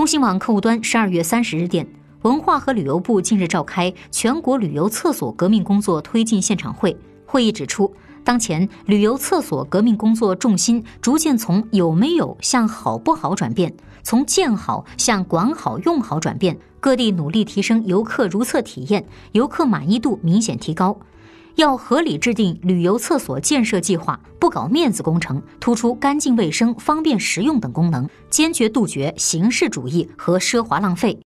中新网客户端十二月三十日电，文化和旅游部近日召开全国旅游厕所革命工作推进现场会，会议指出。当前旅游厕所革命工作重心逐渐从有没有向好不好转变，从建好向管好用好转变。各地努力提升游客如厕体验，游客满意度明显提高。要合理制定旅游厕所建设计划，不搞面子工程，突出干净卫生、方便实用等功能，坚决杜绝形式主义和奢华浪费。